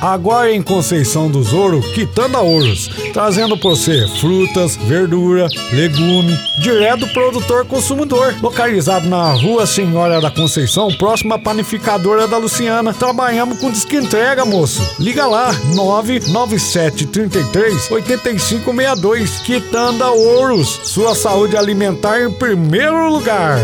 Agora em Conceição do Zouro, Quitanda Ouros, trazendo para você frutas, verdura, legume, direto produtor consumidor. Localizado na Rua Senhora da Conceição, próxima à panificadora da Luciana. Trabalhamos com disque entrega, moço. Liga lá, 99733 8562. Quitanda Ouros, sua saúde alimentar em primeiro lugar.